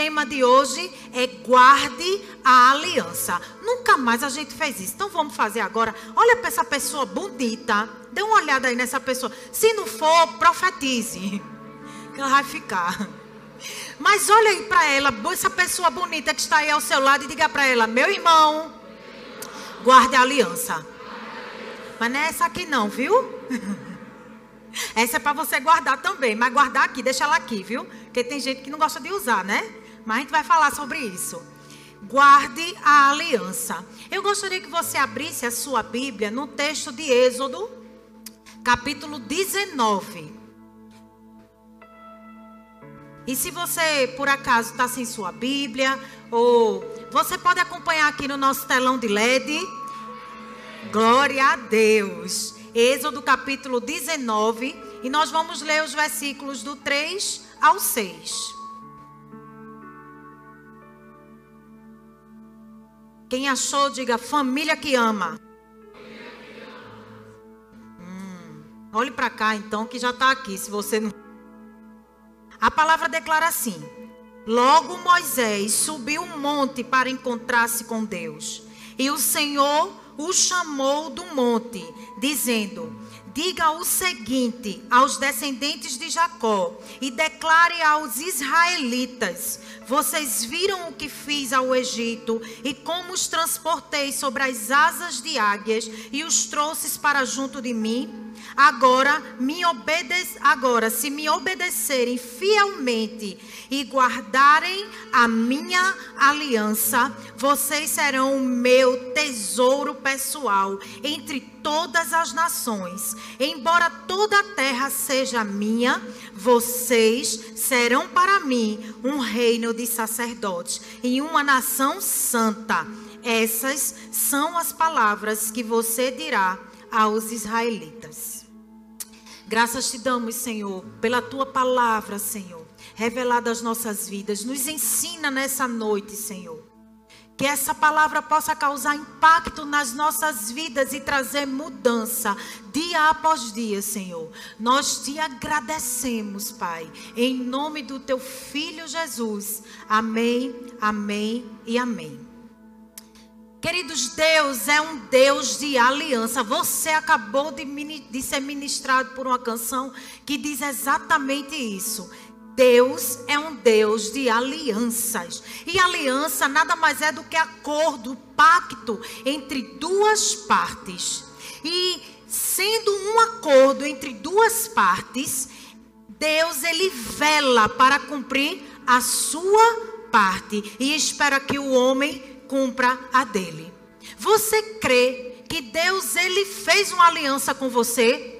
tema de hoje é guarde a aliança. Nunca mais a gente fez isso. Então vamos fazer agora. Olha para essa pessoa bonita. Dê uma olhada aí nessa pessoa. Se não for, profetize. Que ela vai ficar. Mas olha aí para ela, essa pessoa bonita que está aí ao seu lado e diga para ela: "Meu irmão, guarde a aliança". Mas não é essa aqui não, viu? Essa é para você guardar também, mas guardar aqui, deixa ela aqui, viu? Porque tem gente que não gosta de usar, né? Mas a gente vai falar sobre isso. Guarde a aliança. Eu gostaria que você abrisse a sua Bíblia no texto de Êxodo, capítulo 19. E se você, por acaso, está sem sua Bíblia, ou você pode acompanhar aqui no nosso telão de LED. Glória a Deus. Êxodo capítulo 19. E nós vamos ler os versículos do 3 ao 6. Quem achou, diga família que ama. Hum, olhe para cá então, que já está aqui. Se você não. A palavra declara assim: Logo Moisés subiu um monte para encontrar-se com Deus. E o Senhor o chamou do monte, dizendo: Diga o seguinte aos descendentes de Jacó e declare aos israelitas: Vocês viram o que fiz ao Egito e como os transportei sobre as asas de águias e os trouxe para junto de mim? Agora, me obede agora, se me obedecerem fielmente e guardarem a minha aliança, vocês serão o meu tesouro pessoal entre todas as nações. Embora toda a terra seja minha, vocês serão para mim um reino de sacerdotes e uma nação santa. Essas são as palavras que você dirá aos israelitas. Graças te damos, Senhor, pela tua palavra, Senhor, revelada às nossas vidas. Nos ensina nessa noite, Senhor. Que essa palavra possa causar impacto nas nossas vidas e trazer mudança dia após dia, Senhor. Nós te agradecemos, Pai, em nome do teu filho Jesus. Amém, amém e amém. Queridos, Deus é um Deus de aliança. Você acabou de, de, ser ministrado por uma canção que diz exatamente isso. Deus é um Deus de alianças. E aliança nada mais é do que acordo, pacto entre duas partes. E sendo um acordo entre duas partes, Deus ele vela para cumprir a sua parte e espera que o homem cumpra a dele. Você crê que Deus ele fez uma aliança com você?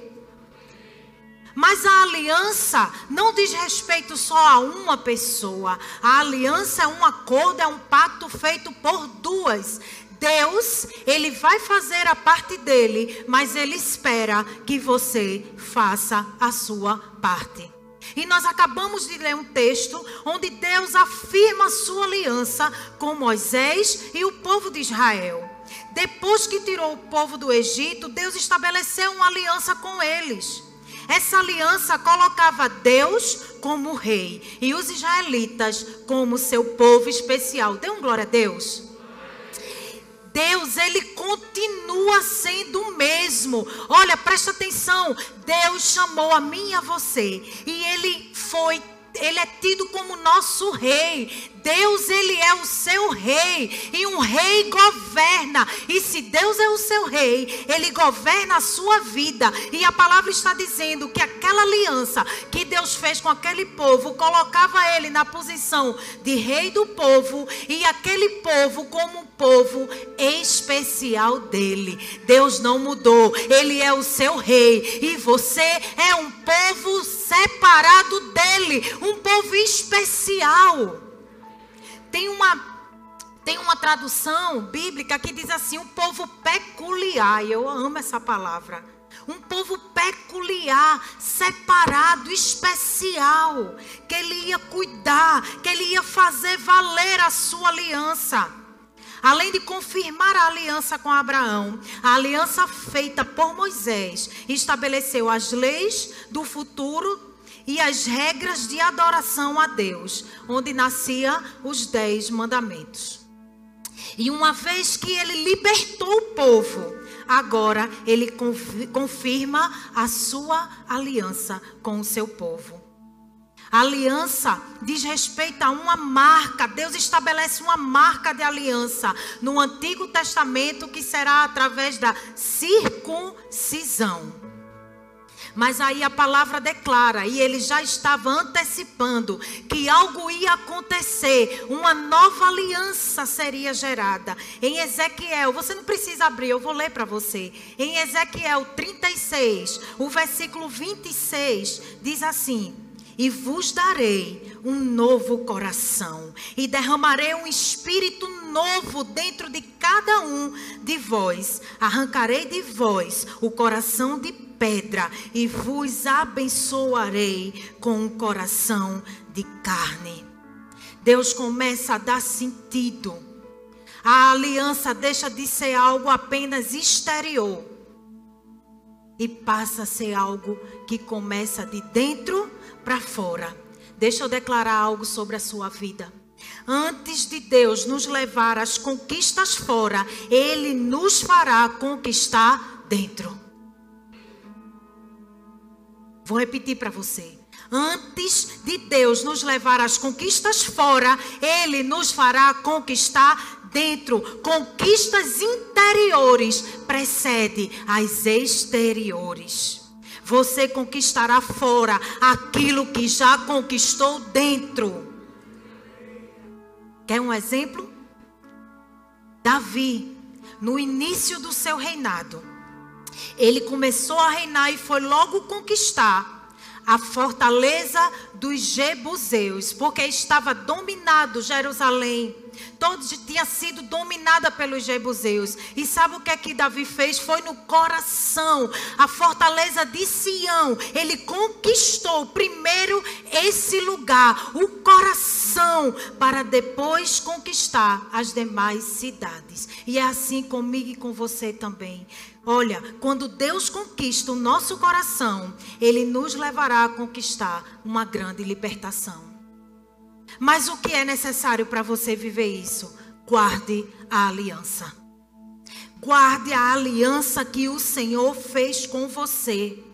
Mas a aliança não diz respeito só a uma pessoa. A aliança é um acordo, é um pacto feito por duas. Deus, ele vai fazer a parte dele, mas ele espera que você faça a sua parte. E nós acabamos de ler um texto onde Deus afirma a sua aliança com Moisés e o povo de Israel. Depois que tirou o povo do Egito, Deus estabeleceu uma aliança com eles. Essa aliança colocava Deus como rei e os israelitas como seu povo especial. Dê um glória a Deus. Deus, ele continua sendo o mesmo. Olha, presta atenção. Deus chamou a mim e a você. E ele foi ele é tido como nosso rei. Deus, ele é o seu rei. E um rei governa. E se Deus é o seu rei, ele governa a sua vida. E a palavra está dizendo que aquela aliança que Deus fez com aquele povo colocava ele na posição de rei do povo e aquele povo como um povo especial dele. Deus não mudou. Ele é o seu rei. E você é um povo separado dele, um povo especial. Tem uma tem uma tradução bíblica que diz assim: um povo peculiar. E eu amo essa palavra. Um povo peculiar, separado, especial, que ele ia cuidar, que ele ia fazer valer a sua aliança. Além de confirmar a aliança com Abraão, a aliança feita por Moisés estabeleceu as leis do futuro e as regras de adoração a Deus, onde nascia os dez mandamentos. E uma vez que ele libertou o povo, agora ele confirma a sua aliança com o seu povo. A aliança diz respeito a uma marca. Deus estabelece uma marca de aliança no Antigo Testamento que será através da circuncisão. Mas aí a palavra declara, e ele já estava antecipando, que algo ia acontecer, uma nova aliança seria gerada. Em Ezequiel, você não precisa abrir, eu vou ler para você. Em Ezequiel 36, o versículo 26, diz assim: E vos darei um novo coração, e derramarei um espírito novo dentro de cada um de vós. Arrancarei de vós o coração de pedra e vos abençoarei com um coração de carne. Deus começa a dar sentido. A aliança deixa de ser algo apenas exterior e passa a ser algo que começa de dentro para fora. Deixa eu declarar algo sobre a sua vida. Antes de Deus nos levar às conquistas fora, Ele nos fará conquistar dentro. Vou repetir para você. Antes de Deus nos levar às conquistas fora, Ele nos fará conquistar dentro. Conquistas interiores precede as exteriores. Você conquistará fora aquilo que já conquistou dentro. Quer um exemplo? Davi, no início do seu reinado, ele começou a reinar e foi logo conquistar a fortaleza dos Jebuseus, porque estava dominado Jerusalém. Todo tinha sido dominada pelos Jebuseus. E sabe o que é que Davi fez? Foi no coração, a fortaleza de Sião. Ele conquistou primeiro esse lugar, o coração, para depois conquistar as demais cidades. E é assim comigo e com você também. Olha, quando Deus conquista o nosso coração, Ele nos levará a conquistar uma grande libertação. Mas o que é necessário para você viver isso? Guarde a aliança. Guarde a aliança que o Senhor fez com você.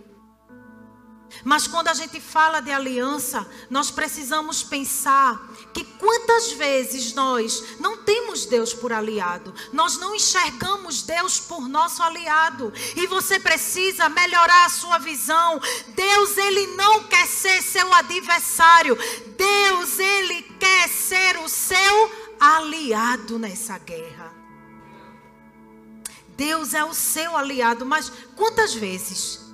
Mas quando a gente fala de aliança, nós precisamos pensar que quantas vezes nós não temos Deus por aliado, nós não enxergamos Deus por nosso aliado, e você precisa melhorar a sua visão. Deus, ele não quer ser seu adversário, Deus, ele quer ser o seu aliado nessa guerra. Deus é o seu aliado, mas quantas vezes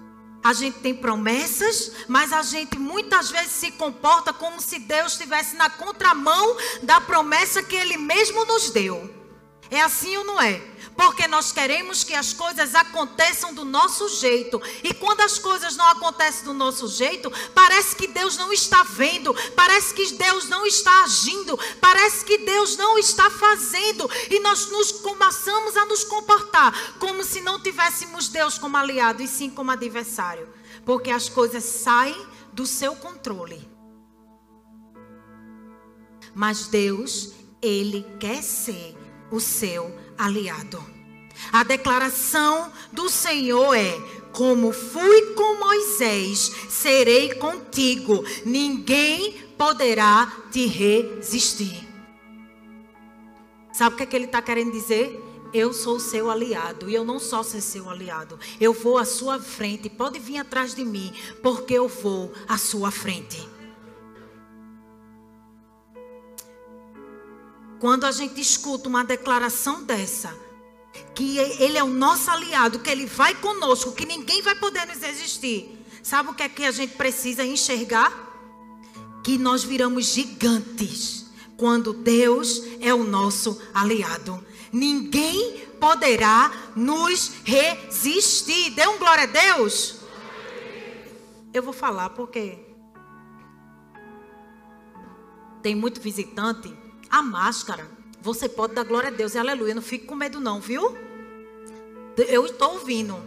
a gente tem promessas, mas a gente muitas vezes se comporta como se Deus estivesse na contramão da promessa que Ele mesmo nos deu. É assim ou não é? Porque nós queremos que as coisas aconteçam do nosso jeito. E quando as coisas não acontecem do nosso jeito, parece que Deus não está vendo, parece que Deus não está agindo, parece que Deus não está fazendo. E nós nos começamos a nos comportar como se não tivéssemos Deus como aliado e sim como adversário. Porque as coisas saem do seu controle. Mas Deus, Ele quer ser o seu aliado. A declaração do Senhor é: Como fui com Moisés, serei contigo, ninguém poderá te resistir. Sabe o que, é que ele está querendo dizer? Eu sou seu aliado e eu não só ser seu aliado. Eu vou à sua frente. Pode vir atrás de mim, porque eu vou à sua frente. Quando a gente escuta uma declaração dessa, que Ele é o nosso aliado, que Ele vai conosco, que ninguém vai poder nos resistir. Sabe o que é que a gente precisa enxergar? Que nós viramos gigantes quando Deus é o nosso aliado. Ninguém poderá nos resistir. Dê um glória a Deus. Eu vou falar porque tem muito visitante. A máscara você pode dar glória a Deus e aleluia. Não fique com medo, não, viu? Eu estou ouvindo.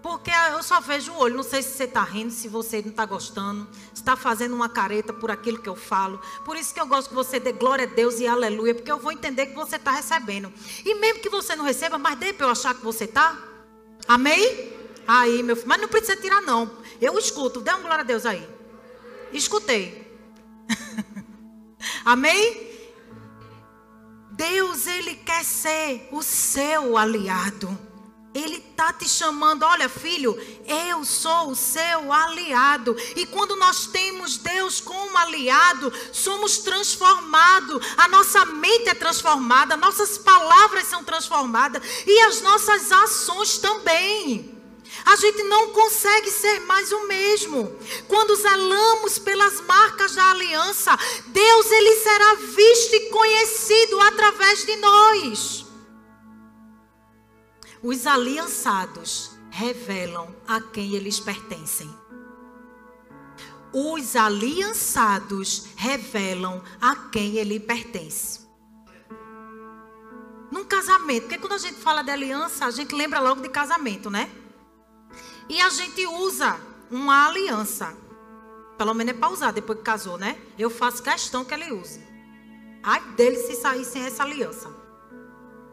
Porque eu só vejo o olho. Não sei se você está rindo, se você não está gostando, se está fazendo uma careta por aquilo que eu falo. Por isso que eu gosto que você dê glória a Deus e aleluia, porque eu vou entender que você está recebendo. E mesmo que você não receba, mas dê para eu achar que você está. Amém? Aí, meu filho. Mas não precisa tirar, não. Eu escuto. Dê uma glória a Deus aí. Escutei. Amém? Deus, Ele quer ser o seu aliado. Ele está te chamando, olha filho, eu sou o seu aliado. E quando nós temos Deus como aliado, somos transformados, a nossa mente é transformada, nossas palavras são transformadas e as nossas ações também. A gente não consegue ser mais o mesmo. Quando zelamos pelas marcas da aliança, Deus ele será visto e conhecido através de nós. Os aliançados revelam a quem eles pertencem. Os aliançados revelam a quem ele pertence. Num casamento, porque quando a gente fala de aliança, a gente lembra logo de casamento, né? E a gente usa uma aliança. Pelo menos é para usar depois que casou, né? Eu faço questão que ele use. Ai dele se sair sem essa aliança.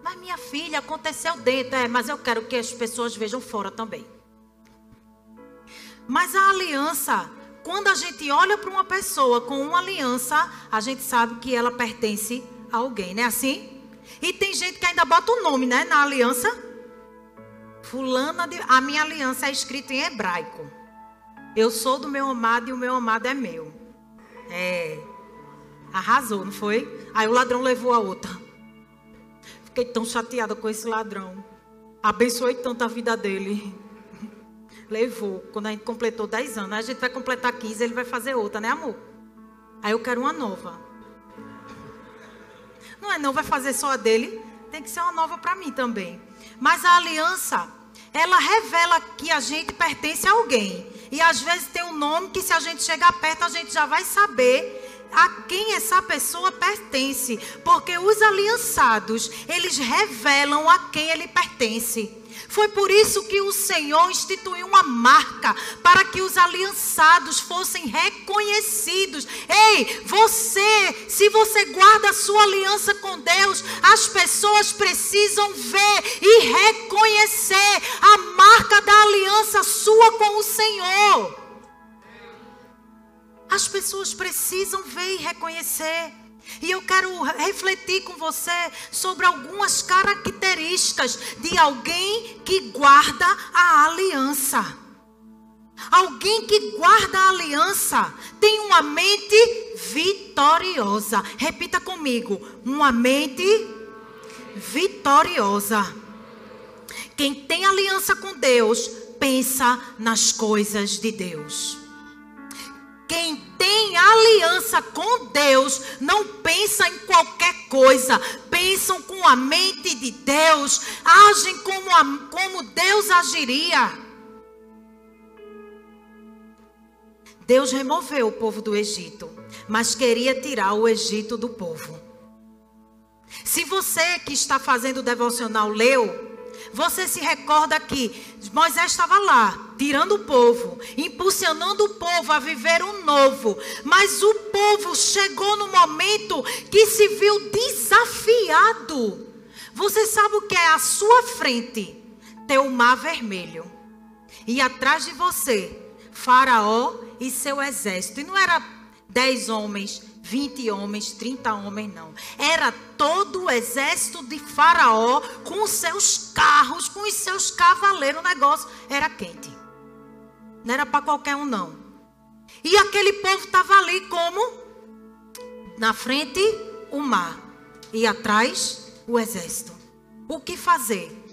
Mas minha filha, aconteceu dentro. É, mas eu quero que as pessoas vejam fora também. Mas a aliança, quando a gente olha para uma pessoa com uma aliança, a gente sabe que ela pertence a alguém, não é assim? E tem gente que ainda bota o nome, né, na aliança. Fulana de. A minha aliança é escrita em hebraico. Eu sou do meu amado e o meu amado é meu. É. Arrasou, não foi? Aí o ladrão levou a outra. Fiquei tão chateada com esse ladrão. Abençoei tanto a vida dele. Levou. Quando a gente completou 10 anos, a gente vai completar 15, ele vai fazer outra, né, amor? Aí eu quero uma nova. Não é não, vai fazer só a dele. Tem que ser uma nova para mim também. Mas a aliança, ela revela que a gente pertence a alguém. E às vezes tem um nome que se a gente chegar perto, a gente já vai saber a quem essa pessoa pertence, porque os aliançados, eles revelam a quem ele pertence. Foi por isso que o Senhor instituiu uma marca para que os aliançados fossem reconhecidos. Ei, você, se você guarda a sua aliança com Deus, as pessoas precisam ver e reconhecer a marca da aliança sua com o Senhor. As pessoas precisam ver e reconhecer. E eu quero refletir com você sobre algumas características de alguém que guarda a aliança. Alguém que guarda a aliança tem uma mente vitoriosa. Repita comigo: uma mente vitoriosa. Quem tem aliança com Deus pensa nas coisas de Deus. Quem tem aliança com Deus não pensa em qualquer coisa, pensam com a mente de Deus, agem como, a, como Deus agiria. Deus removeu o povo do Egito, mas queria tirar o Egito do povo. Se você que está fazendo o devocional leu, você se recorda que Moisés estava lá, tirando o povo, impulsionando o povo a viver um novo. Mas o povo chegou no momento que se viu desafiado. Você sabe o que é à sua frente? Ter o mar vermelho. E atrás de você, Faraó e seu exército. E não era dez homens, 20 homens, 30 homens, não. Era todo o exército de Faraó com os seus carros, com os seus cavaleiros. O negócio era quente. Não era para qualquer um, não. E aquele povo estava ali como? Na frente, o mar. E atrás, o exército. O que fazer?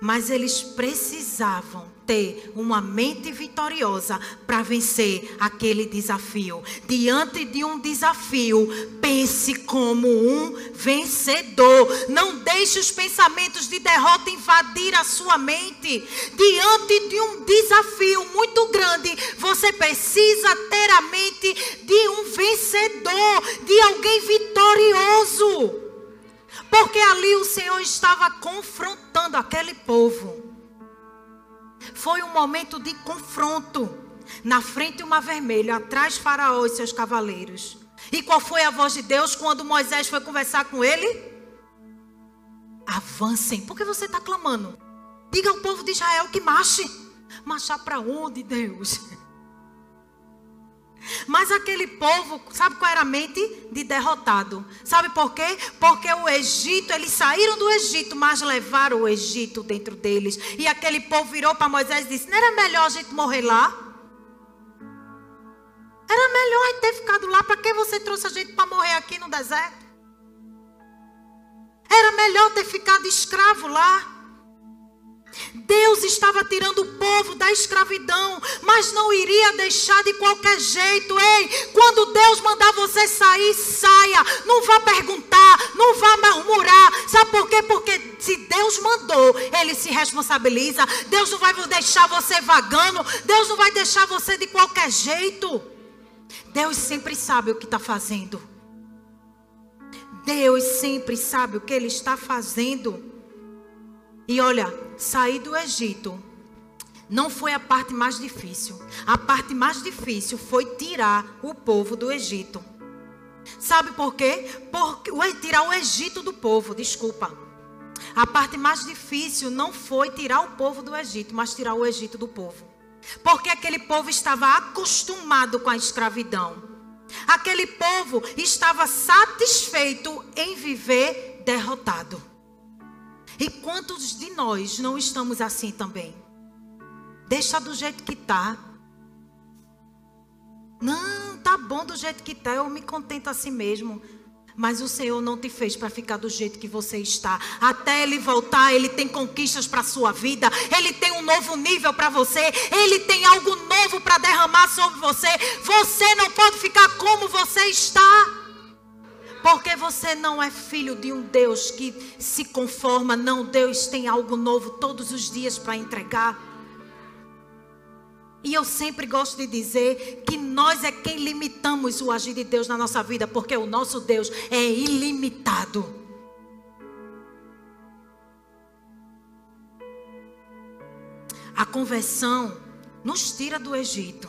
Mas eles precisavam ter uma mente vitoriosa para vencer aquele desafio. Diante de um desafio, pense como um vencedor. Não deixe os pensamentos de derrota invadir a sua mente. Diante de um desafio muito grande, você precisa ter a mente de um vencedor, de alguém vitorioso. Porque ali o Senhor estava confrontando aquele povo. Foi um momento de confronto. Na frente uma vermelha, atrás Faraó e seus cavaleiros. E qual foi a voz de Deus quando Moisés foi conversar com ele? Avancem. Por que você está clamando? Diga ao povo de Israel que marche. Marchar para onde, Deus? Mas aquele povo, sabe qual era a mente? De derrotado. Sabe por quê? Porque o Egito, eles saíram do Egito, mas levaram o Egito dentro deles. E aquele povo virou para Moisés e disse: Não era melhor a gente morrer lá? Era melhor a gente ter ficado lá. Para que você trouxe a gente para morrer aqui no deserto? Era melhor ter ficado escravo lá. Deus estava tirando o povo da escravidão, mas não iria deixar de qualquer jeito. Ei, quando Deus mandar você sair, saia. Não vá perguntar, não vá murmurar. Sabe por quê? Porque se Deus mandou, Ele se responsabiliza. Deus não vai deixar você vagando. Deus não vai deixar você de qualquer jeito. Deus sempre sabe o que está fazendo. Deus sempre sabe o que Ele está fazendo. E olha, sair do Egito não foi a parte mais difícil. A parte mais difícil foi tirar o povo do Egito. Sabe por quê? Porque tirar o Egito do povo, desculpa. A parte mais difícil não foi tirar o povo do Egito, mas tirar o Egito do povo. Porque aquele povo estava acostumado com a escravidão. Aquele povo estava satisfeito em viver derrotado. E quantos de nós não estamos assim também? Deixa do jeito que tá. Não, tá bom do jeito que tá, eu me contento assim mesmo. Mas o Senhor não te fez para ficar do jeito que você está. Até ele voltar, ele tem conquistas para sua vida. Ele tem um novo nível para você. Ele tem algo novo para derramar sobre você. Você não pode ficar como você está. Porque você não é filho de um Deus que se conforma. Não, Deus tem algo novo todos os dias para entregar. E eu sempre gosto de dizer que nós é quem limitamos o agir de Deus na nossa vida, porque o nosso Deus é ilimitado. A conversão nos tira do Egito,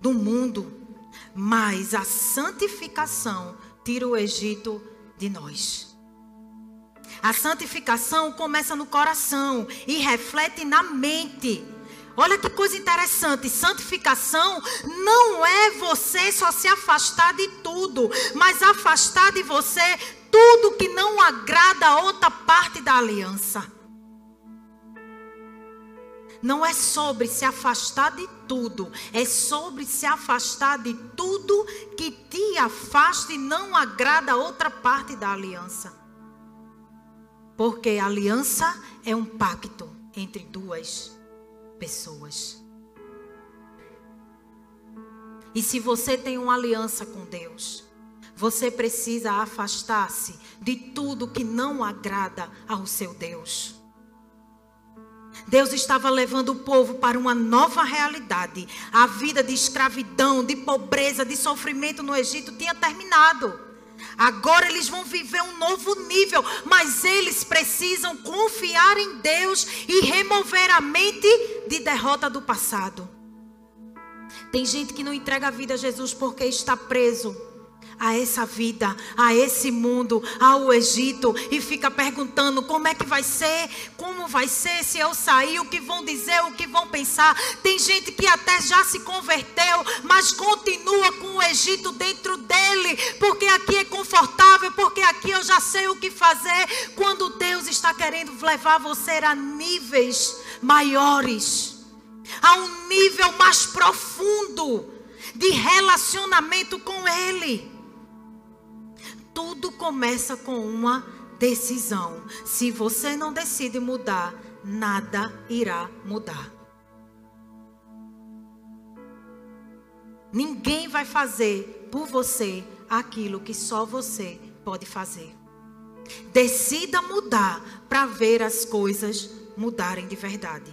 do mundo mas a santificação tira o Egito de nós. A santificação começa no coração e reflete na mente. Olha que coisa interessante. Santificação não é você só se afastar de tudo, mas afastar de você tudo que não agrada a outra parte da aliança não é sobre se afastar de tudo, é sobre se afastar de tudo que te afasta e não agrada a outra parte da aliança. Porque a aliança é um pacto entre duas pessoas. E se você tem uma aliança com Deus, você precisa afastar-se de tudo que não agrada ao seu Deus. Deus estava levando o povo para uma nova realidade. A vida de escravidão, de pobreza, de sofrimento no Egito tinha terminado. Agora eles vão viver um novo nível, mas eles precisam confiar em Deus e remover a mente de derrota do passado. Tem gente que não entrega a vida a Jesus porque está preso a essa vida, a esse mundo, ao Egito e fica perguntando como é que vai ser, como vai ser se eu sair, o que vão dizer, o que vão pensar. Tem gente que até já se converteu, mas continua com o Egito dentro dele, porque aqui é confortável, porque aqui eu já sei o que fazer. Quando Deus está querendo levar você a níveis maiores, a um nível mais profundo de relacionamento com Ele. Tudo começa com uma decisão. Se você não decide mudar, nada irá mudar. Ninguém vai fazer por você aquilo que só você pode fazer. Decida mudar para ver as coisas mudarem de verdade.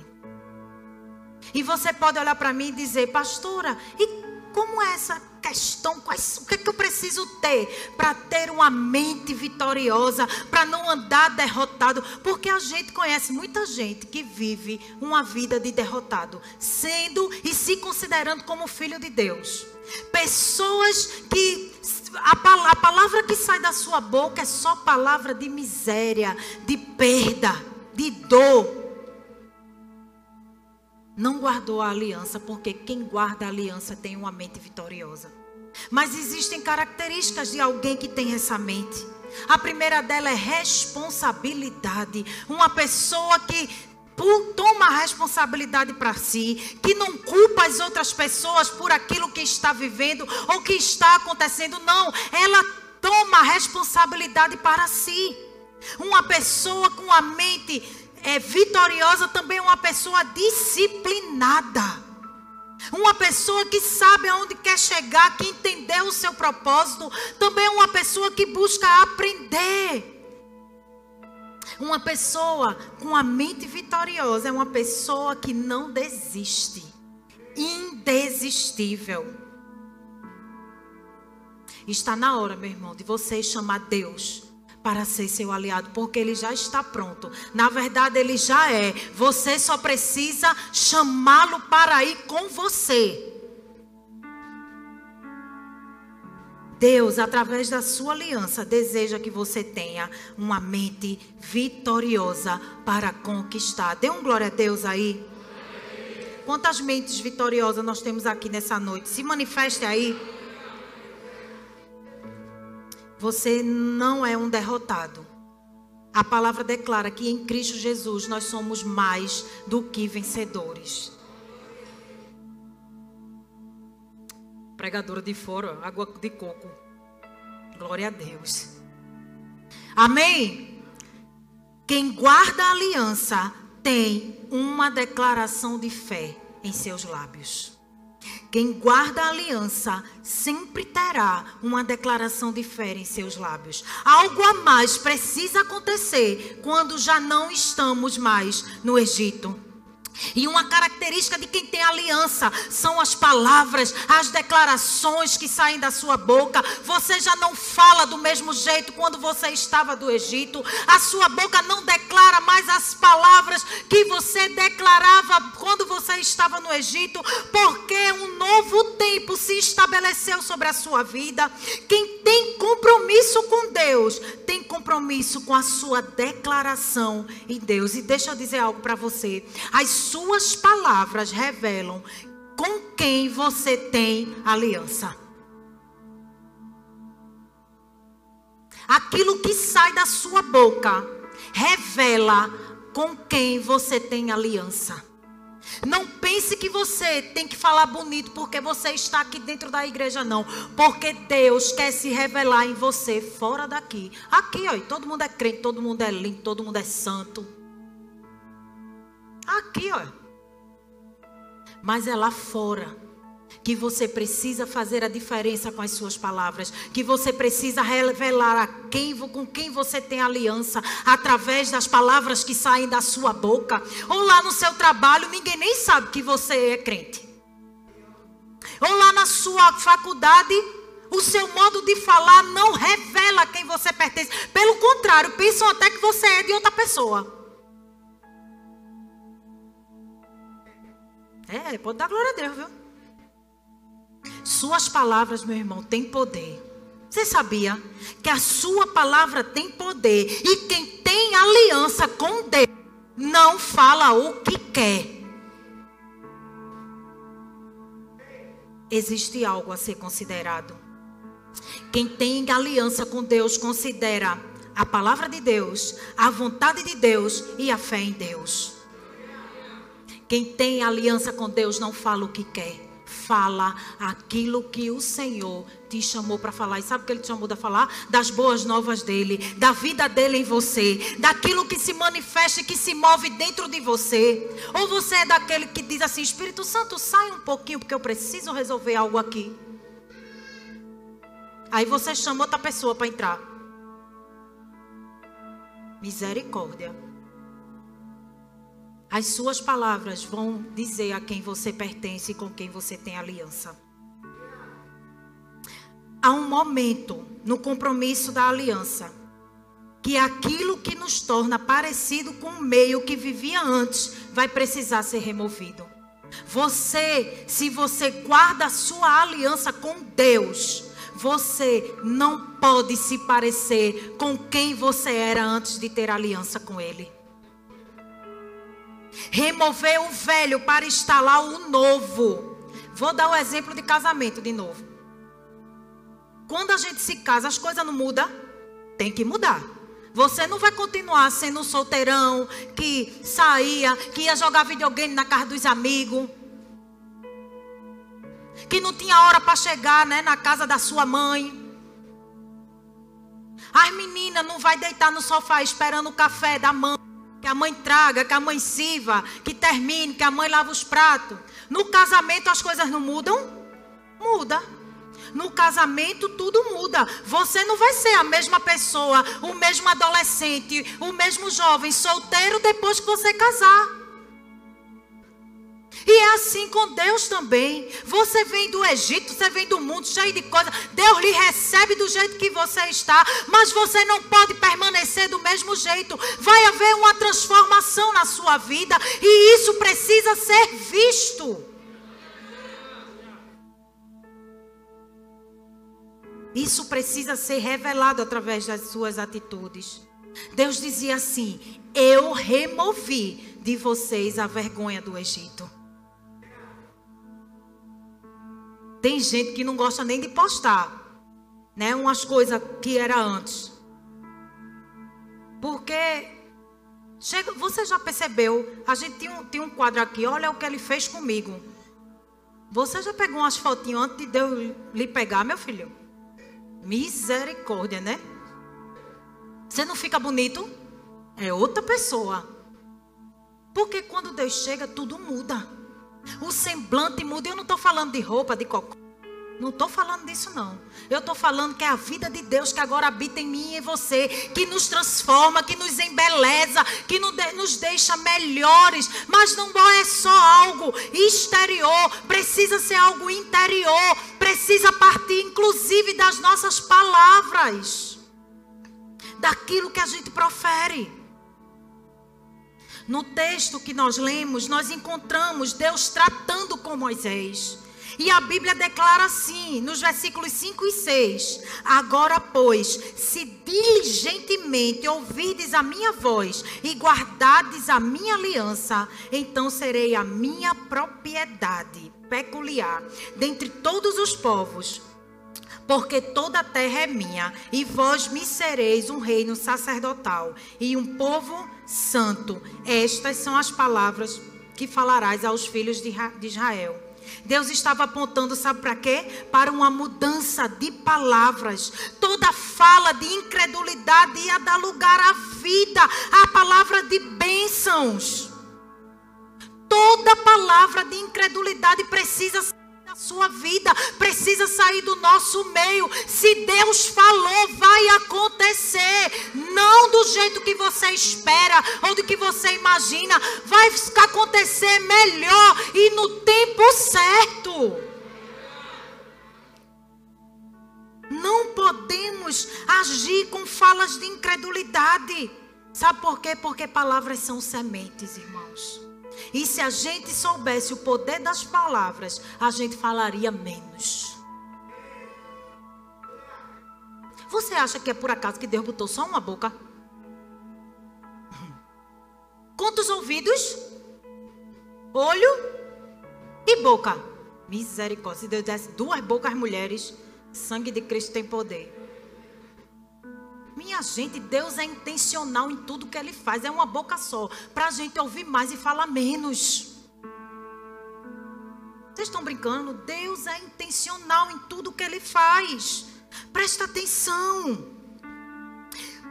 E você pode olhar para mim e dizer, pastora, e como é essa questão, quais, o que, é que eu preciso ter para ter uma mente vitoriosa, para não andar derrotado, porque a gente conhece muita gente que vive uma vida de derrotado, sendo e se considerando como filho de Deus. Pessoas que a, a palavra que sai da sua boca é só palavra de miséria, de perda, de dor não guardou a aliança, porque quem guarda a aliança tem uma mente vitoriosa. Mas existem características de alguém que tem essa mente. A primeira dela é responsabilidade. Uma pessoa que toma a responsabilidade para si, que não culpa as outras pessoas por aquilo que está vivendo ou que está acontecendo. Não, ela toma a responsabilidade para si. Uma pessoa com a mente é vitoriosa também uma pessoa disciplinada. Uma pessoa que sabe aonde quer chegar, que entendeu o seu propósito, também é uma pessoa que busca aprender. Uma pessoa com a mente vitoriosa é uma pessoa que não desiste. Indesistível. Está na hora, meu irmão, de você chamar Deus para ser seu aliado, porque ele já está pronto. Na verdade, ele já é. Você só precisa chamá-lo para ir com você. Deus, através da sua aliança, deseja que você tenha uma mente vitoriosa para conquistar. Dê um glória a Deus aí. Quantas mentes vitoriosas nós temos aqui nessa noite? Se manifeste aí. Você não é um derrotado. A palavra declara que em Cristo Jesus nós somos mais do que vencedores. Pregadora de fora, água de coco. Glória a Deus. Amém? Quem guarda a aliança tem uma declaração de fé em seus lábios. Quem guarda a aliança sempre terá uma declaração de fé em seus lábios. Algo a mais precisa acontecer quando já não estamos mais no Egito. E uma característica de quem tem aliança são as palavras, as declarações que saem da sua boca. Você já não fala do mesmo jeito quando você estava do Egito. A sua boca não declara mais as palavras que você declarava quando você estava no Egito, porque um novo tempo se estabeleceu sobre a sua vida. Quem tem compromisso com Deus, tem compromisso com a sua declaração em Deus. E deixa eu dizer algo para você. As suas palavras revelam com quem você tem aliança. Aquilo que sai da sua boca revela com quem você tem aliança. Não pense que você tem que falar bonito porque você está aqui dentro da igreja, não. Porque Deus quer se revelar em você fora daqui. Aqui, ó, todo mundo é crente, todo mundo é limpo, todo mundo é santo. Aqui, ó. Mas é lá fora que você precisa fazer a diferença com as suas palavras, que você precisa revelar a quem, com quem você tem aliança através das palavras que saem da sua boca, ou lá no seu trabalho, ninguém nem sabe que você é crente. Ou lá na sua faculdade, o seu modo de falar não revela quem você pertence. Pelo contrário, pensam até que você é de outra pessoa. É, pode dar glória a Deus, viu? Suas palavras, meu irmão, têm poder. Você sabia que a sua palavra tem poder e quem tem aliança com Deus não fala o que quer. Existe algo a ser considerado. Quem tem aliança com Deus considera a palavra de Deus, a vontade de Deus e a fé em Deus. Quem tem aliança com Deus não fala o que quer. Fala aquilo que o Senhor te chamou para falar. E sabe o que ele te chamou para falar? Das boas novas dele, da vida dele em você, daquilo que se manifesta e que se move dentro de você. Ou você é daquele que diz assim: Espírito Santo, sai um pouquinho, porque eu preciso resolver algo aqui. Aí você chama outra pessoa para entrar. Misericórdia. As suas palavras vão dizer a quem você pertence e com quem você tem aliança. há um momento no compromisso da aliança que aquilo que nos torna parecido com o meio que vivia antes vai precisar ser removido. Você, se você guarda a sua aliança com Deus, você não pode se parecer com quem você era antes de ter aliança com Ele. Remover o velho para instalar o novo. Vou dar o exemplo de casamento de novo. Quando a gente se casa, as coisas não mudam? Tem que mudar. Você não vai continuar sendo um solteirão que saía, que ia jogar videogame na casa dos amigos. Que não tinha hora para chegar né, na casa da sua mãe. As meninas não vai deitar no sofá esperando o café da mãe. Que a mãe traga, que a mãe sirva, que termine, que a mãe lave os pratos. No casamento as coisas não mudam? Muda. No casamento tudo muda. Você não vai ser a mesma pessoa, o mesmo adolescente, o mesmo jovem solteiro depois que você casar. E é assim com Deus também. Você vem do Egito, você vem do mundo cheio de coisas. Deus lhe recebe do jeito que você está, mas você não pode permanecer do mesmo jeito. Vai haver uma transformação na sua vida e isso precisa ser visto. Isso precisa ser revelado através das suas atitudes. Deus dizia assim: Eu removi de vocês a vergonha do Egito. Tem gente que não gosta nem de postar, né? Umas coisas que era antes. Porque chega, você já percebeu? A gente tinha um, tinha um quadro aqui. Olha o que ele fez comigo. Você já pegou umas fotinhas antes de Deus lhe pegar, meu filho? Misericórdia, né? Você não fica bonito? É outra pessoa. Porque quando Deus chega, tudo muda. O semblante muda. Eu não estou falando de roupa, de cocô. Não estou falando disso, não. Eu estou falando que é a vida de Deus que agora habita em mim e em você, que nos transforma, que nos embeleza, que nos deixa melhores. Mas não é só algo exterior, precisa ser algo interior, precisa partir inclusive das nossas palavras, daquilo que a gente profere. No texto que nós lemos, nós encontramos Deus tratando com Moisés. E a Bíblia declara assim, nos versículos 5 e 6: Agora, pois, se diligentemente ouvides a minha voz e guardardes a minha aliança, então serei a minha propriedade peculiar dentre todos os povos. Porque toda a terra é minha, e vós me sereis um reino sacerdotal e um povo santo. Estas são as palavras que falarás aos filhos de Israel. Deus estava apontando, sabe para quê? Para uma mudança de palavras. Toda fala de incredulidade ia dar lugar à vida, à palavra de bênçãos. Toda palavra de incredulidade precisa ser sua vida, precisa sair do nosso meio. Se Deus falou, vai acontecer. Não do jeito que você espera ou do que você imagina. Vai acontecer melhor e no tempo certo. Não podemos agir com falas de incredulidade. Sabe por quê? Porque palavras são sementes, irmãos. E se a gente soubesse o poder das palavras, a gente falaria menos. Você acha que é por acaso que Deus botou só uma boca? Quantos ouvidos? Olho e boca. Misericórdia. Se Deus desse duas bocas mulheres, sangue de Cristo tem poder. Minha gente, Deus é intencional em tudo que Ele faz. É uma boca só. Para a gente ouvir mais e falar menos. Vocês estão brincando? Deus é intencional em tudo que Ele faz. Presta atenção.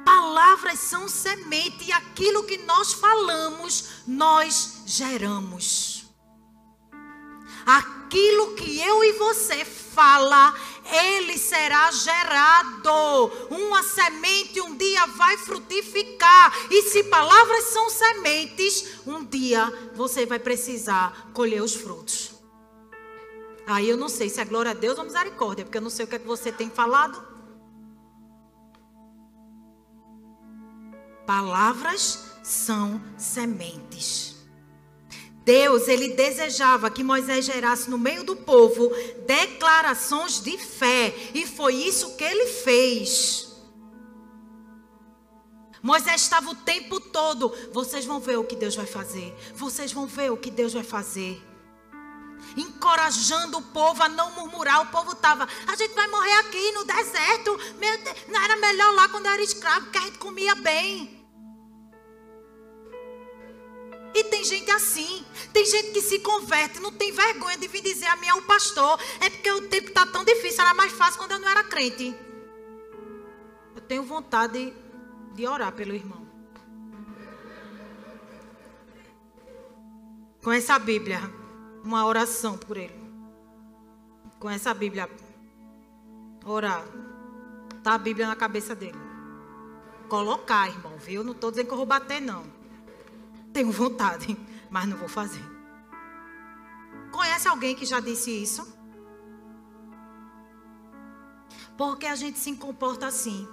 Palavras são semente e aquilo que nós falamos, nós geramos. Que eu e você fala, ele será gerado. Uma semente um dia vai frutificar. E se palavras são sementes, um dia você vai precisar colher os frutos. Aí eu não sei se é glória a Deus ou misericórdia, porque eu não sei o que, é que você tem falado. Palavras são sementes. Deus, ele desejava que Moisés gerasse no meio do povo declarações de fé, e foi isso que ele fez. Moisés estava o tempo todo, vocês vão ver o que Deus vai fazer. Vocês vão ver o que Deus vai fazer. Encorajando o povo a não murmurar. O povo estava, a gente vai morrer aqui no deserto. Meu Deus, não era melhor lá quando era escravo, que a gente comia bem. E tem gente assim, tem gente que se converte, não tem vergonha de vir dizer a mim é o pastor, é porque o tempo está tão difícil, era mais fácil quando eu não era crente. Eu tenho vontade de orar pelo irmão. Com essa Bíblia, uma oração por ele. Com essa Bíblia, orar. Tá a Bíblia na cabeça dele. Colocar, irmão, viu? Não estou dizendo que eu vou bater, não. Tenho vontade, mas não vou fazer. Conhece alguém que já disse isso? Porque a gente se comporta assim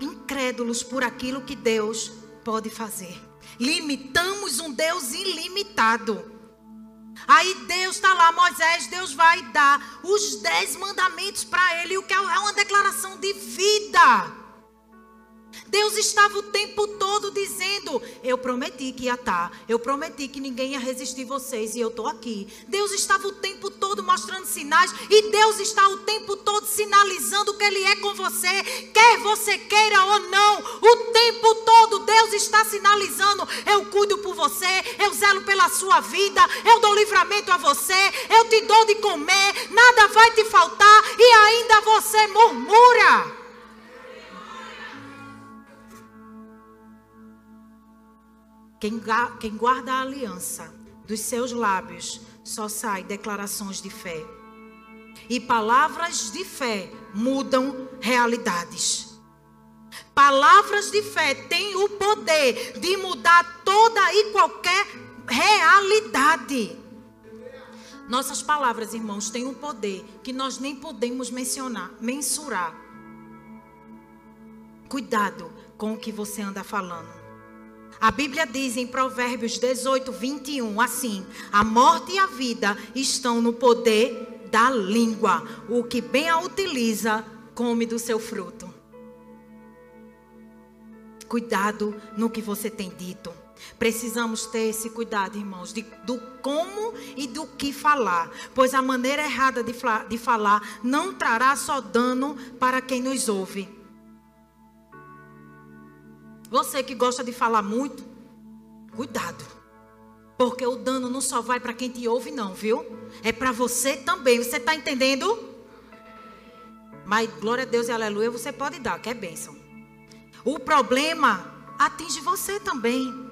incrédulos por aquilo que Deus pode fazer. Limitamos um Deus ilimitado. Aí Deus está lá, Moisés, Deus vai dar os dez mandamentos para ele, o que é uma declaração de vida. Deus estava o tempo todo dizendo: Eu prometi que ia estar, eu prometi que ninguém ia resistir vocês e eu estou aqui. Deus estava o tempo todo mostrando sinais e Deus está o tempo todo sinalizando que Ele é com você, quer você queira ou não. O tempo todo Deus está sinalizando: Eu cuido por você, eu zelo pela sua vida, eu dou livramento a você, eu te dou de comer, nada vai te faltar e ainda você murmura. Quem, quem guarda a aliança dos seus lábios só sai declarações de fé. E palavras de fé mudam realidades. Palavras de fé têm o poder de mudar toda e qualquer realidade. Nossas palavras, irmãos, têm um poder que nós nem podemos mencionar, mensurar. Cuidado com o que você anda falando. A Bíblia diz em Provérbios 18, 21, assim: a morte e a vida estão no poder da língua. O que bem a utiliza, come do seu fruto. Cuidado no que você tem dito. Precisamos ter esse cuidado, irmãos, de, do como e do que falar. Pois a maneira errada de, de falar não trará só dano para quem nos ouve você que gosta de falar muito, cuidado. Porque o dano não só vai para quem te ouve, não, viu? É para você também. Você está entendendo? Mas glória a Deus e aleluia, você pode dar, que é bênção. O problema atinge você também.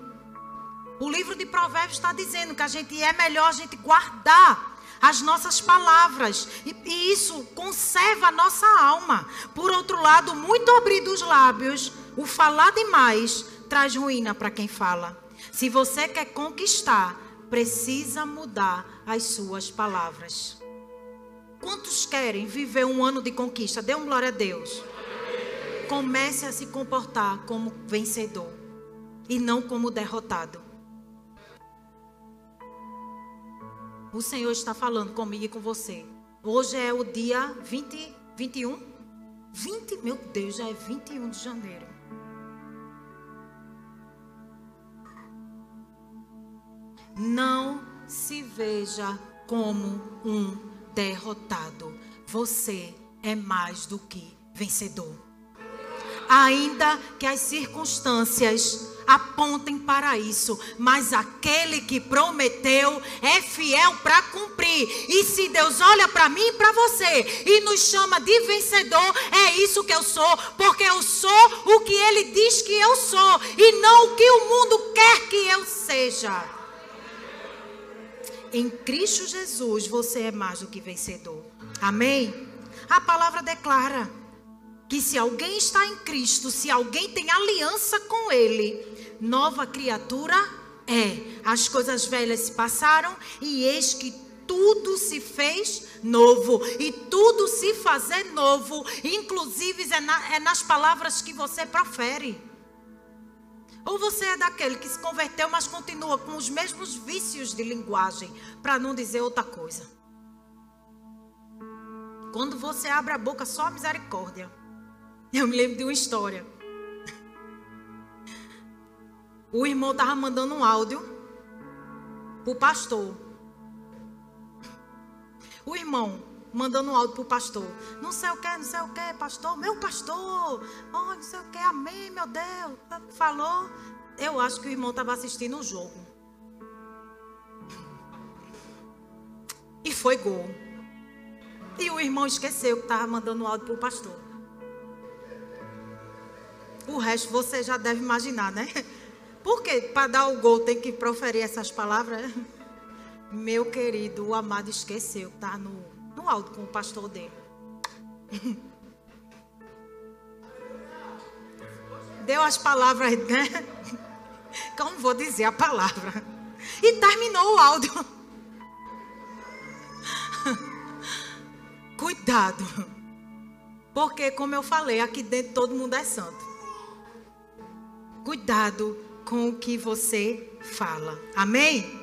O livro de Provérbios está dizendo que a gente é melhor a gente guardar as nossas palavras. E, e, isso conserva a nossa alma. Por outro lado, muito abrir dos lábios o falar demais traz ruína para quem fala. Se você quer conquistar, precisa mudar as suas palavras. Quantos querem viver um ano de conquista? Dê um glória a Deus. Comece a se comportar como vencedor e não como derrotado. O Senhor está falando comigo e com você. Hoje é o dia 20, 21? 20, meu Deus, já é 21 de janeiro. Não se veja como um derrotado. Você é mais do que vencedor. Ainda que as circunstâncias apontem para isso, mas aquele que prometeu é fiel para cumprir. E se Deus olha para mim e para você e nos chama de vencedor, é isso que eu sou, porque eu sou o que ele diz que eu sou e não o que o mundo quer que eu seja. Em Cristo Jesus você é mais do que vencedor. Amém? A palavra declara que se alguém está em Cristo, se alguém tem aliança com Ele, nova criatura é. As coisas velhas se passaram e eis que tudo se fez novo. E tudo se fazer novo, inclusive é, na, é nas palavras que você profere. Ou você é daquele que se converteu, mas continua com os mesmos vícios de linguagem, para não dizer outra coisa. Quando você abre a boca, só misericórdia. Eu me lembro de uma história. O irmão estava mandando um áudio para o pastor. O irmão mandando um áudio para o pastor. Não sei o que, não sei o que, pastor. Meu pastor. Oh, não sei o que, amém, meu Deus. Falou. Eu acho que o irmão estava assistindo o um jogo. E foi gol. E o irmão esqueceu que estava mandando um áudio para o pastor. O resto você já deve imaginar, né? Porque para dar o gol tem que proferir essas palavras. Meu querido, o amado esqueceu que está no, no áudio com o pastor dele. Deu as palavras, né? Como vou dizer a palavra? E terminou o áudio. Cuidado. Porque, como eu falei, aqui dentro todo mundo é santo. Cuidado com o que você fala. Amém?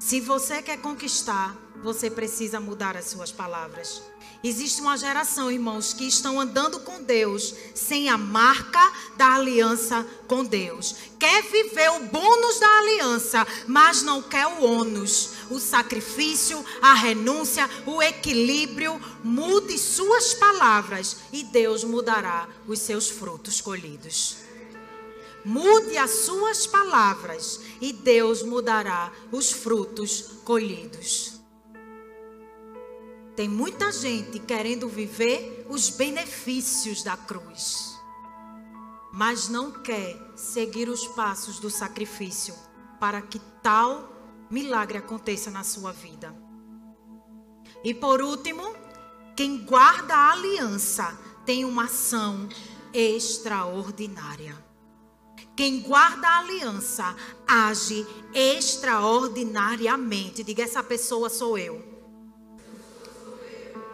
Se você quer conquistar, você precisa mudar as suas palavras. Existe uma geração, irmãos, que estão andando com Deus sem a marca da aliança com Deus. Quer viver o bônus da aliança, mas não quer o ônus, o sacrifício, a renúncia, o equilíbrio. Mude suas palavras e Deus mudará os seus frutos colhidos. Mude as suas palavras e Deus mudará os frutos colhidos. Tem muita gente querendo viver os benefícios da cruz, mas não quer seguir os passos do sacrifício para que tal milagre aconteça na sua vida. E por último, quem guarda a aliança tem uma ação extraordinária. Quem guarda a aliança age extraordinariamente. Diga, essa pessoa sou eu.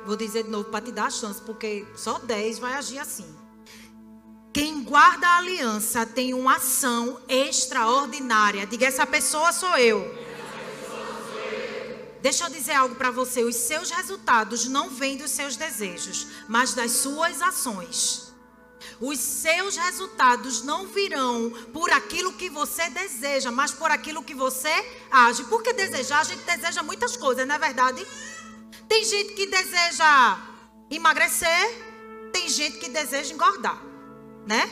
Vou dizer de novo para te dar a chance, porque só 10 vai agir assim. Quem guarda a aliança tem uma ação extraordinária. Diga, essa pessoa sou eu. Deixa eu dizer algo para você: os seus resultados não vêm dos seus desejos, mas das suas ações. Os seus resultados não virão por aquilo que você deseja, mas por aquilo que você age. Porque desejar, a gente deseja muitas coisas, não é verdade? Tem gente que deseja emagrecer, tem gente que deseja engordar, né?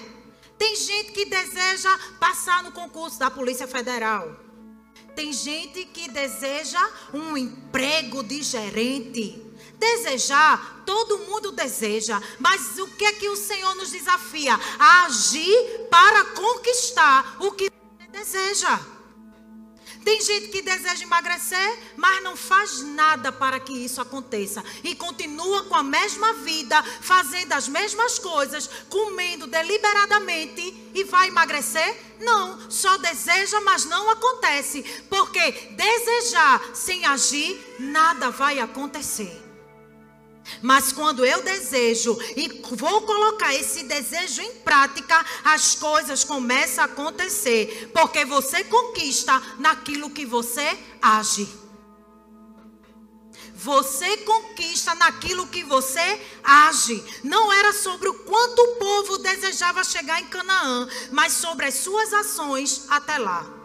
Tem gente que deseja passar no concurso da Polícia Federal. Tem gente que deseja um emprego de gerente. Desejar, todo mundo deseja, mas o que é que o Senhor nos desafia? A agir para conquistar o que deseja. Tem gente que deseja emagrecer, mas não faz nada para que isso aconteça. E continua com a mesma vida, fazendo as mesmas coisas, comendo deliberadamente e vai emagrecer? Não, só deseja, mas não acontece. Porque desejar sem agir, nada vai acontecer. Mas quando eu desejo e vou colocar esse desejo em prática, as coisas começam a acontecer. Porque você conquista naquilo que você age. Você conquista naquilo que você age. Não era sobre o quanto o povo desejava chegar em Canaã, mas sobre as suas ações até lá.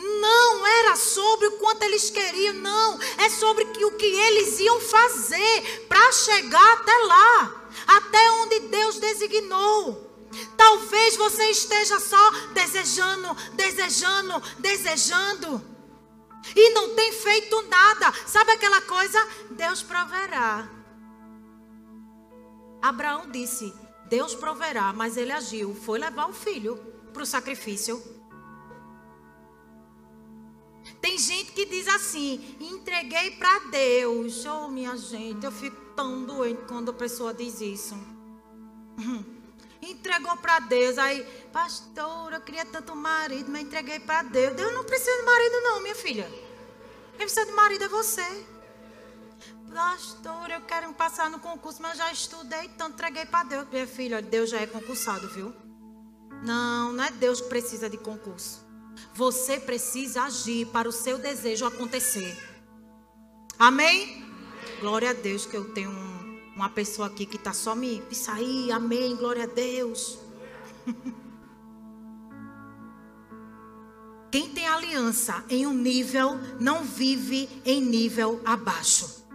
Não era sobre o quanto eles queriam, não. É sobre o que eles iam fazer para chegar até lá, até onde Deus designou. Talvez você esteja só desejando, desejando, desejando. E não tem feito nada. Sabe aquela coisa? Deus proverá. Abraão disse: Deus proverá, mas ele agiu. Foi levar o filho para o sacrifício. Tem gente que diz assim: entreguei para Deus. Oh, minha gente, eu fico tão doente quando a pessoa diz isso. Entregou para Deus, aí Pastor, eu queria tanto marido, mas entreguei para Deus. Deus não precisa de marido, não, minha filha. Quem precisa de marido é você. Pastor, eu quero passar no concurso, mas já estudei, então entreguei para Deus. Minha filha, Deus já é concursado, viu? Não, não é Deus que precisa de concurso. Você precisa agir para o seu desejo acontecer. Amém? Glória a Deus que eu tenho um, uma pessoa aqui que está só me. Aí, amém, glória a Deus. Quem tem aliança em um nível não vive em nível abaixo.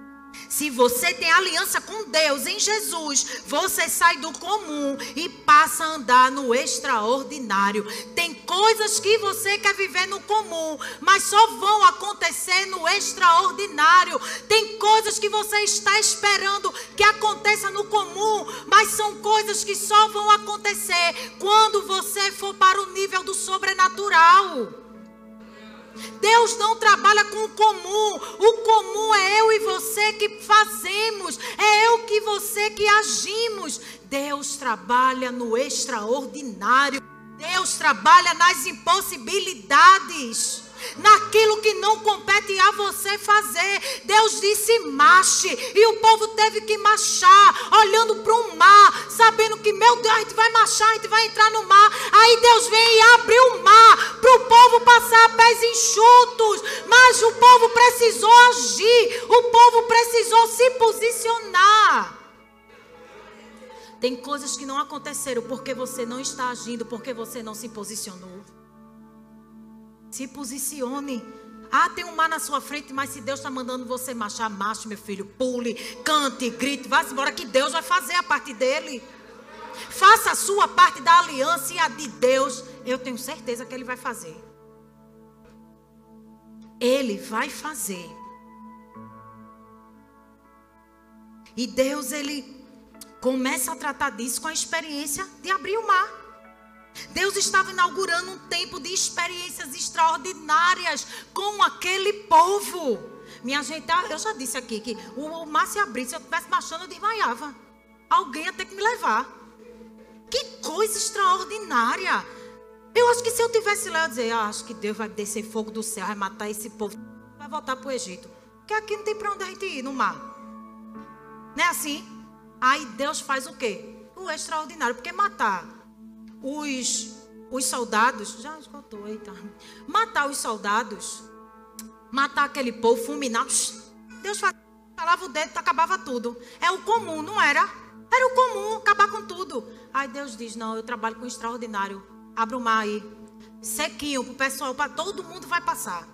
Se você tem aliança com Deus em Jesus, você sai do comum e passa a andar no extraordinário. Tem coisas que você quer viver no comum, mas só vão acontecer no extraordinário. Tem coisas que você está esperando que aconteça no comum, mas são coisas que só vão acontecer quando você for para o nível do sobrenatural. Deus não trabalha com o comum. O comum é eu e você que fazemos, é eu que você que agimos. Deus trabalha no extraordinário. Deus trabalha nas impossibilidades naquilo que não compete a você fazer. Deus disse: marche, e o povo teve que marchar, olhando para o mar, sabendo que, meu Deus, a gente vai marchar, a gente vai entrar no mar. Aí Deus vem e abre o mar o povo passar a pés enxutos. Mas o povo precisou agir, o povo precisou se posicionar. Tem coisas que não aconteceram porque você não está agindo, porque você não se posicionou. Se posicione. Ah, tem um mar na sua frente, mas se Deus está mandando você marchar, marche, meu filho. Pule, cante, grite, vá embora que Deus vai fazer a parte dele. Faça a sua parte da aliança e a de Deus, eu tenho certeza que Ele vai fazer. Ele vai fazer. E Deus, Ele começa a tratar disso com a experiência de abrir o mar. Deus estava inaugurando um tempo de experiências extraordinárias com aquele povo. Minha gente, ah, eu já disse aqui que o mar se abrisse, se eu estivesse marchando, eu desmaiava. Alguém ia ter que me levar. Que coisa extraordinária. Eu acho que se eu tivesse lá, eu ia dizer, ah, acho que Deus vai descer fogo do céu, vai matar esse povo, vai voltar para o Egito. Porque aqui não tem para onde a gente ir no mar. Não é assim? Aí Deus faz o quê? O extraordinário. Porque matar os, os soldados, já esgotou, eita. Matar os soldados, matar aquele povo, fulminar. Deus falava o dedo, acabava tudo. É o comum, não era? Era o comum, acabar com tudo. Aí Deus diz: Não, eu trabalho com extraordinário. Abra o mar aí. Sequinho para o pessoal, para todo mundo vai passar.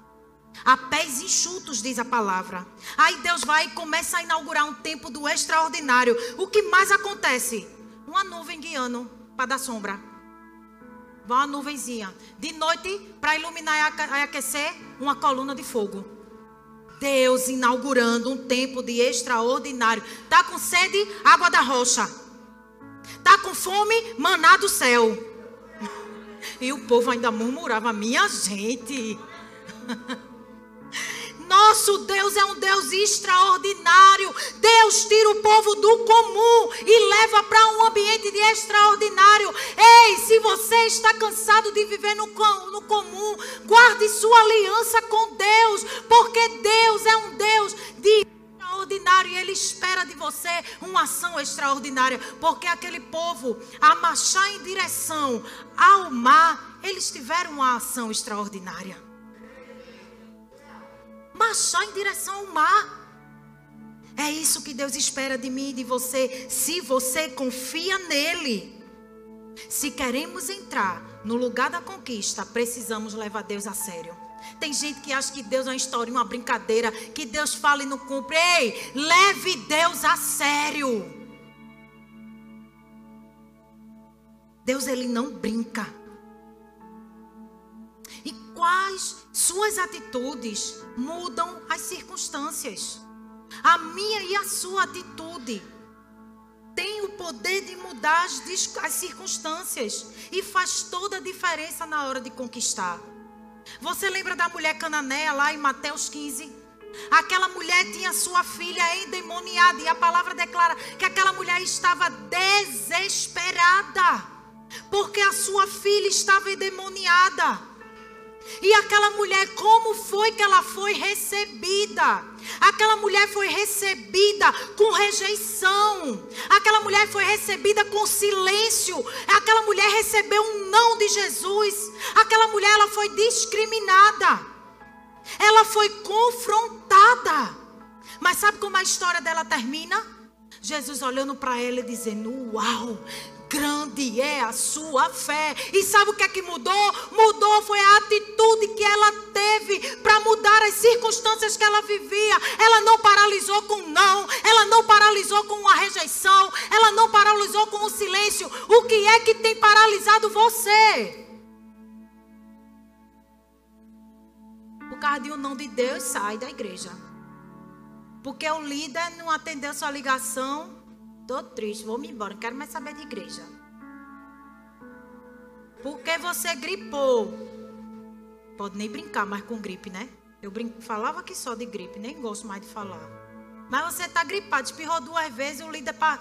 A pés enxutos, diz a palavra. Aí Deus vai e começa a inaugurar um tempo do extraordinário. O que mais acontece? Uma nuvem guiando para dar sombra uma nuvenzinha. De noite, para iluminar e aquecer, uma coluna de fogo. Deus inaugurando um tempo de extraordinário. Tá com sede? Água da rocha. Tá com fome? Maná do céu. E o povo ainda murmurava: Minha gente. Nosso Deus é um Deus extraordinário. Deus tira o povo do comum e leva para um ambiente de extraordinário. Ei, se você está cansado de viver no, no comum, guarde sua aliança com Deus, porque Deus é um Deus de extraordinário e Ele espera de você uma ação extraordinária, porque aquele povo, a marchar em direção ao mar, eles tiveram uma ação extraordinária marchar em direção ao mar. É isso que Deus espera de mim e de você, se você confia nele. Se queremos entrar no lugar da conquista, precisamos levar Deus a sério. Tem gente que acha que Deus é uma história, uma brincadeira, que Deus fala e não cumpre. Ei, leve Deus a sério. Deus ele não brinca. E quais suas atitudes mudam as circunstâncias. A minha e a sua atitude tem o poder de mudar as, as circunstâncias e faz toda a diferença na hora de conquistar. Você lembra da mulher cananeia lá em Mateus 15? Aquela mulher tinha sua filha endemoniada e a palavra declara que aquela mulher estava desesperada. porque a sua filha estava endemoniada. E aquela mulher, como foi que ela foi recebida? Aquela mulher foi recebida com rejeição. Aquela mulher foi recebida com silêncio. Aquela mulher recebeu um não de Jesus. Aquela mulher ela foi discriminada. Ela foi confrontada. Mas sabe como a história dela termina? Jesus olhando para ela e dizendo: Uau, grande é a sua fé. E sabe o que é que mudou? Mudou foi a atitude que ela teve para mudar as circunstâncias que ela vivia. Ela não paralisou com não, ela não paralisou com a rejeição, ela não paralisou com o silêncio. O que é que tem paralisado você? Por causa de um não de Deus, sai da igreja. Porque o líder não atendeu sua ligação Tô triste, vou me embora, não quero mais saber de igreja. Porque você gripou. Pode nem brincar mais com gripe, né? Eu brinco, falava aqui só de gripe, nem gosto mais de falar. Mas você está gripado, espirrou duas vezes, o líder pra,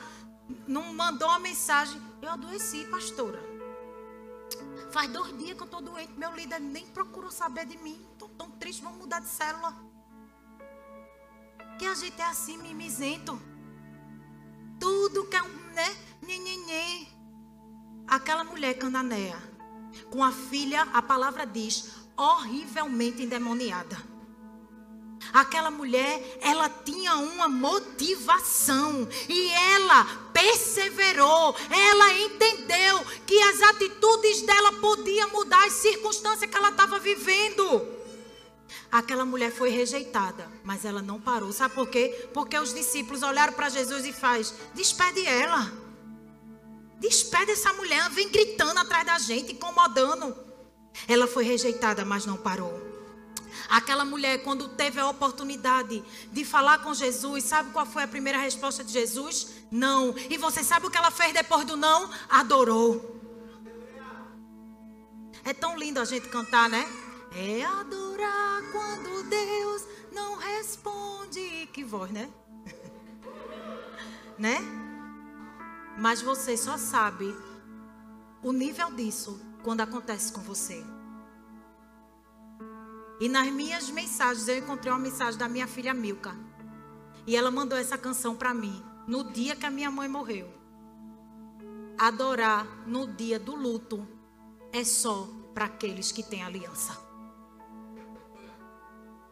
não mandou uma mensagem. Eu adoeci, pastora. Faz dois dias que eu estou doente, meu líder nem procurou saber de mim. Estou tão triste, vamos mudar de célula. Que a gente é assim, mimizento tudo que é um, né? Nhenhenhê. Aquela mulher cananeia, com a filha, a palavra diz, horrivelmente endemoniada. Aquela mulher, ela tinha uma motivação e ela perseverou, ela entendeu que as atitudes dela podiam mudar as circunstâncias que ela estava vivendo. Aquela mulher foi rejeitada, mas ela não parou. Sabe por quê? Porque os discípulos olharam para Jesus e faz: "Despede ela. Despede essa mulher, vem gritando atrás da gente, incomodando". Ela foi rejeitada, mas não parou. Aquela mulher, quando teve a oportunidade de falar com Jesus, sabe qual foi a primeira resposta de Jesus? Não. E você sabe o que ela fez depois do não? Adorou. É tão lindo a gente cantar, né? É adorar quando Deus não responde. Que voz, né? né? Mas você só sabe o nível disso quando acontece com você. E nas minhas mensagens, eu encontrei uma mensagem da minha filha Milka. E ela mandou essa canção para mim no dia que a minha mãe morreu. Adorar no dia do luto é só para aqueles que têm aliança.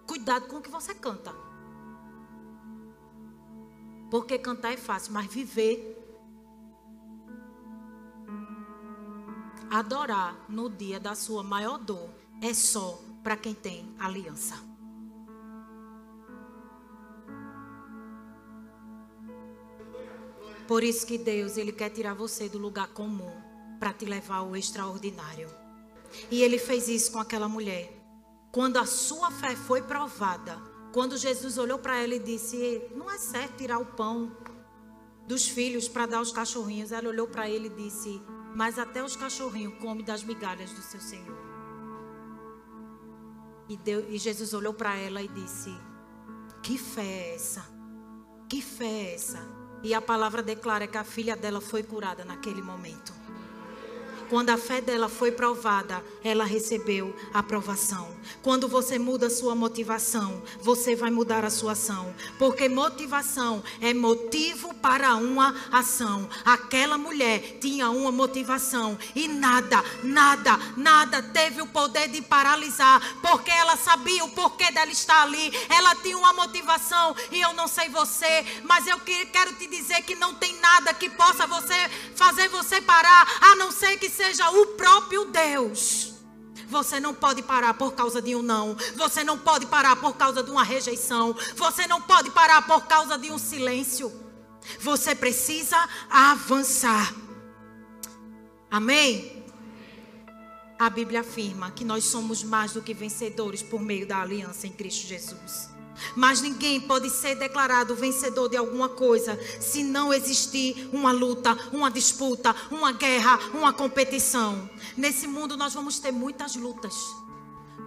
Cuidado com o que você canta. Porque cantar é fácil, mas viver, adorar no dia da sua maior dor, é só para quem tem aliança. Por isso que Deus, ele quer tirar você do lugar comum para te levar ao extraordinário. E ele fez isso com aquela mulher. Quando a sua fé foi provada, quando Jesus olhou para ela e disse: Não é certo tirar o pão dos filhos para dar aos cachorrinhos. Ela olhou para ele e disse: Mas até os cachorrinhos comem das migalhas do seu Senhor. E, Deus, e Jesus olhou para ela e disse: Que fé é essa? Que fé é essa? E a palavra declara que a filha dela foi curada naquele momento. Quando a fé dela foi provada, ela recebeu a aprovação. Quando você muda sua motivação, você vai mudar a sua ação. Porque motivação é motivo para uma ação. Aquela mulher tinha uma motivação e nada, nada, nada teve o poder de paralisar. Porque ela sabia o porquê dela estar ali. Ela tinha uma motivação e eu não sei você, mas eu quero te dizer que não tem nada que possa você fazer você parar, a não ser que seja o próprio Deus. Você não pode parar por causa de um não. Você não pode parar por causa de uma rejeição. Você não pode parar por causa de um silêncio. Você precisa avançar. Amém? A Bíblia afirma que nós somos mais do que vencedores por meio da aliança em Cristo Jesus. Mas ninguém pode ser declarado vencedor de alguma coisa se não existir uma luta, uma disputa, uma guerra, uma competição. Nesse mundo nós vamos ter muitas lutas,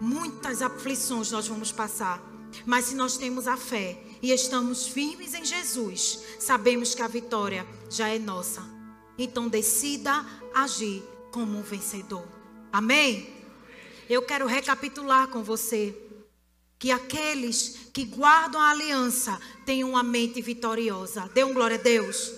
muitas aflições nós vamos passar. Mas se nós temos a fé e estamos firmes em Jesus, sabemos que a vitória já é nossa. Então decida agir como um vencedor. Amém? Eu quero recapitular com você que aqueles que guardam a aliança têm uma mente vitoriosa. Dê um glória a Deus.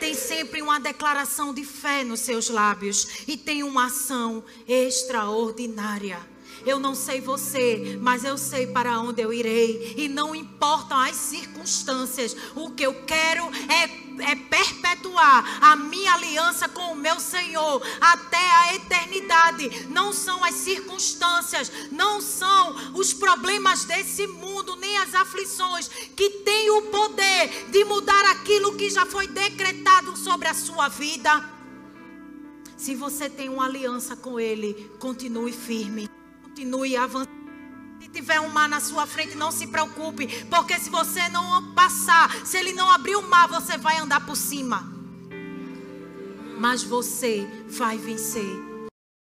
Tem sempre uma declaração de fé nos seus lábios e tem uma ação extraordinária. Eu não sei você, mas eu sei para onde eu irei. E não importam as circunstâncias. O que eu quero é, é perpetuar a minha aliança com o meu Senhor até a eternidade. Não são as circunstâncias, não são os problemas desse mundo, nem as aflições que têm o poder de mudar aquilo que já foi decretado sobre a sua vida. Se você tem uma aliança com Ele, continue firme. Continue avançando. Se tiver um mar na sua frente, não se preocupe, porque se você não passar, se ele não abrir o mar, você vai andar por cima. Mas você vai vencer